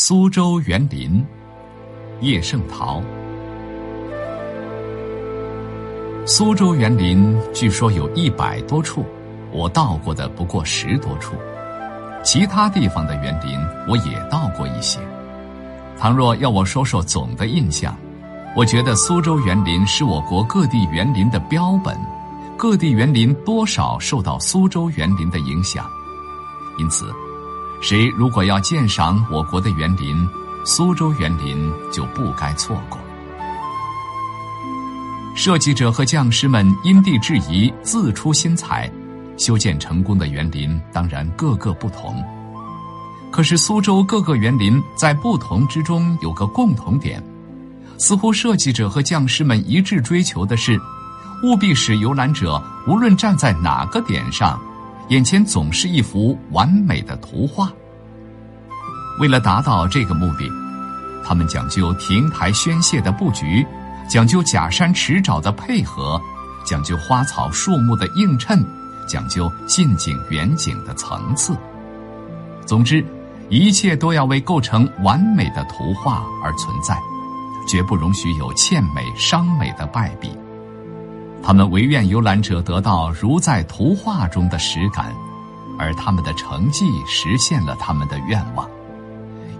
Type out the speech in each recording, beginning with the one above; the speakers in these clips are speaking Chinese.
苏州园林，叶圣陶。苏州园林据说有一百多处，我到过的不过十多处。其他地方的园林我也到过一些。倘若要我说说总的印象，我觉得苏州园林是我国各地园林的标本，各地园林多少受到苏州园林的影响，因此。谁如果要鉴赏我国的园林，苏州园林就不该错过。设计者和匠师们因地制宜，自出心裁，修建成功的园林当然各个不同。可是苏州各个园林在不同之中有个共同点，似乎设计者和匠师们一致追求的是，务必使游览者无论站在哪个点上。眼前总是一幅完美的图画。为了达到这个目的，他们讲究亭台轩榭的布局，讲究假山池沼的配合，讲究花草树木的映衬，讲究近景远景的层次。总之，一切都要为构成完美的图画而存在，绝不容许有欠美伤美的败笔。他们唯愿游览者得到如在图画中的实感，而他们的成绩实现了他们的愿望。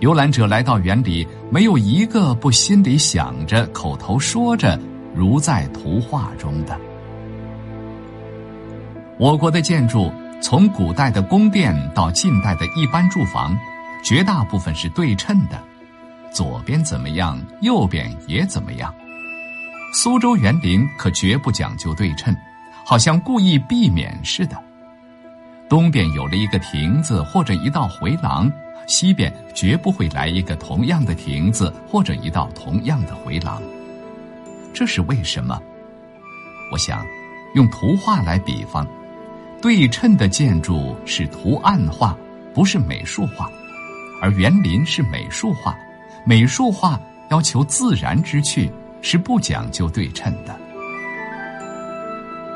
游览者来到园里，没有一个不心里想着、口头说着如在图画中的。我国的建筑，从古代的宫殿到近代的一般住房，绝大部分是对称的，左边怎么样，右边也怎么样。苏州园林可绝不讲究对称，好像故意避免似的。东边有了一个亭子或者一道回廊，西边绝不会来一个同样的亭子或者一道同样的回廊。这是为什么？我想，用图画来比方，对称的建筑是图案画，不是美术画，而园林是美术画，美术画要求自然之趣。是不讲究对称的。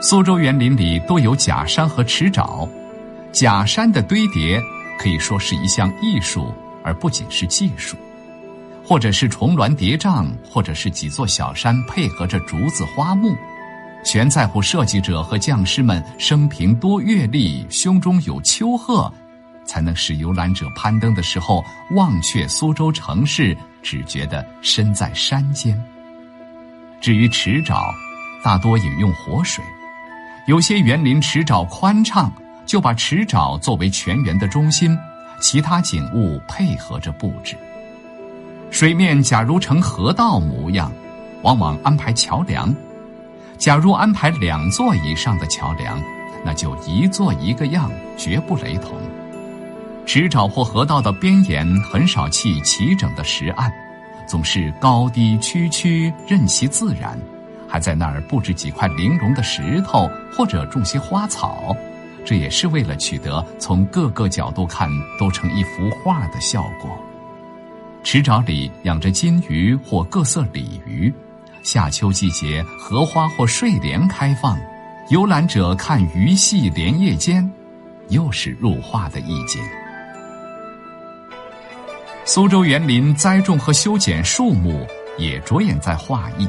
苏州园林里多有假山和池沼，假山的堆叠可以说是一项艺术，而不仅是技术；或者是重峦叠嶂，或者是几座小山配合着竹子花木，全在乎设计者和匠师们生平多阅历，胸中有丘壑，才能使游览者攀登的时候忘却苏州城市，只觉得身在山间。至于池沼，大多引用活水；有些园林池沼宽敞，就把池沼作为全园的中心，其他景物配合着布置。水面假如成河道模样，往往安排桥梁；假如安排两座以上的桥梁，那就一座一个样，绝不雷同。池沼或河道的边沿很少砌齐整的石岸。总是高低曲曲，任其自然，还在那儿布置几块玲珑的石头，或者种些花草，这也是为了取得从各个角度看都成一幅画的效果。池沼里养着金鱼或各色鲤鱼，夏秋季节荷花或睡莲开放，游览者看鱼戏莲叶间，又是入画的意境。苏州园林栽种和修剪树木也着眼在画意，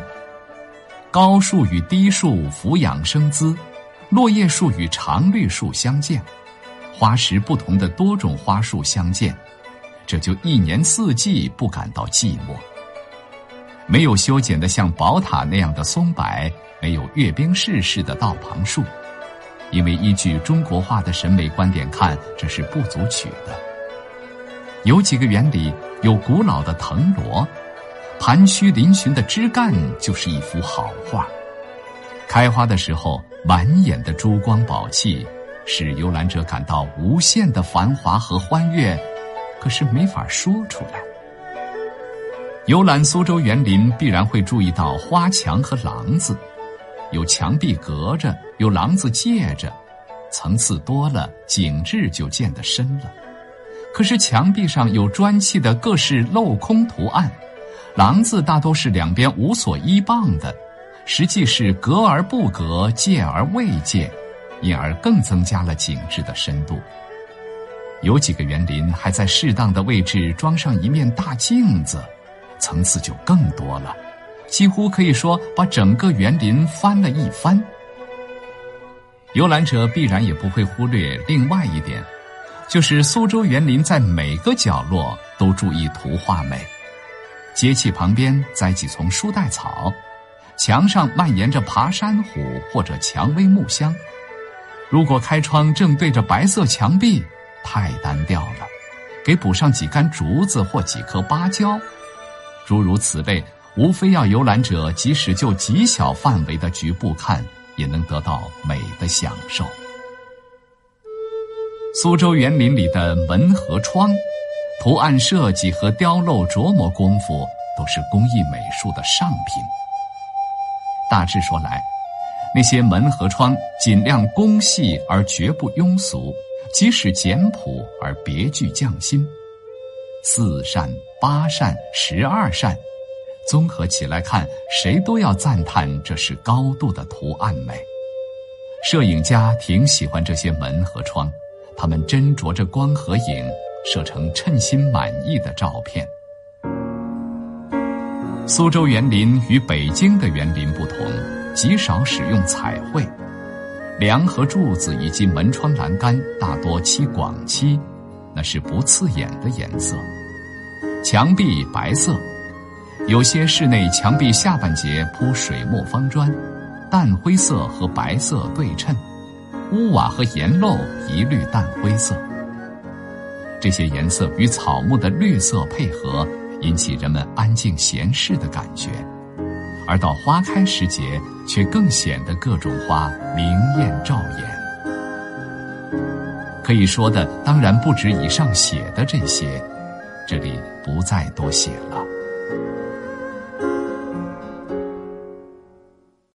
高树与低树俯仰生姿，落叶树与常绿树相见，花时不同的多种花树相见，这就一年四季不感到寂寞。没有修剪的像宝塔那样的松柏，没有阅兵式式的道旁树，因为依据中国画的审美观点看，这是不足取的。有几个园里有古老的藤萝，盘曲嶙峋的枝干就是一幅好画。开花的时候，满眼的珠光宝气，使游览者感到无限的繁华和欢悦，可是没法说出来。游览苏州园林，必然会注意到花墙和廊子，有墙壁隔着，有廊子借着，层次多了，景致就见得深了。可是墙壁上有砖砌的各式镂空图案，廊子大都是两边无所依傍的，实际是隔而不隔，借而未借，因而更增加了景致的深度。有几个园林还在适当的位置装上一面大镜子，层次就更多了，几乎可以说把整个园林翻了一番。游览者必然也不会忽略另外一点，就是苏州园林在每个角落都注意图画美，街气旁边栽几丛书带草，墙上蔓延着爬山虎或者蔷薇木香。如果开窗正对着白色墙壁。太单调了，给补上几杆竹子或几棵芭蕉，诸如此类，无非要游览者即使就极小范围的局部看，也能得到美的享受。苏州园林里的门和窗，图案设计和雕镂琢磨功夫都是工艺美术的上品。大致说来，那些门和窗尽量工细而绝不庸俗。即使简朴而别具匠心，四扇、八扇、十二扇，综合起来看，谁都要赞叹这是高度的图案美。摄影家挺喜欢这些门和窗，他们斟酌着光和影，摄成称心满意的照片。苏州园林与北京的园林不同，极少使用彩绘。梁和柱子以及门窗栏杆大多漆广漆，那是不刺眼的颜色。墙壁白色，有些室内墙壁下半截铺水墨方砖，淡灰色和白色对称。屋瓦和檐漏一律淡灰色。这些颜色与草木的绿色配合，引起人们安静闲适的感觉。而到花开时节，却更显得各种花明艳照眼。可以说的当然不止以上写的这些，这里不再多写了。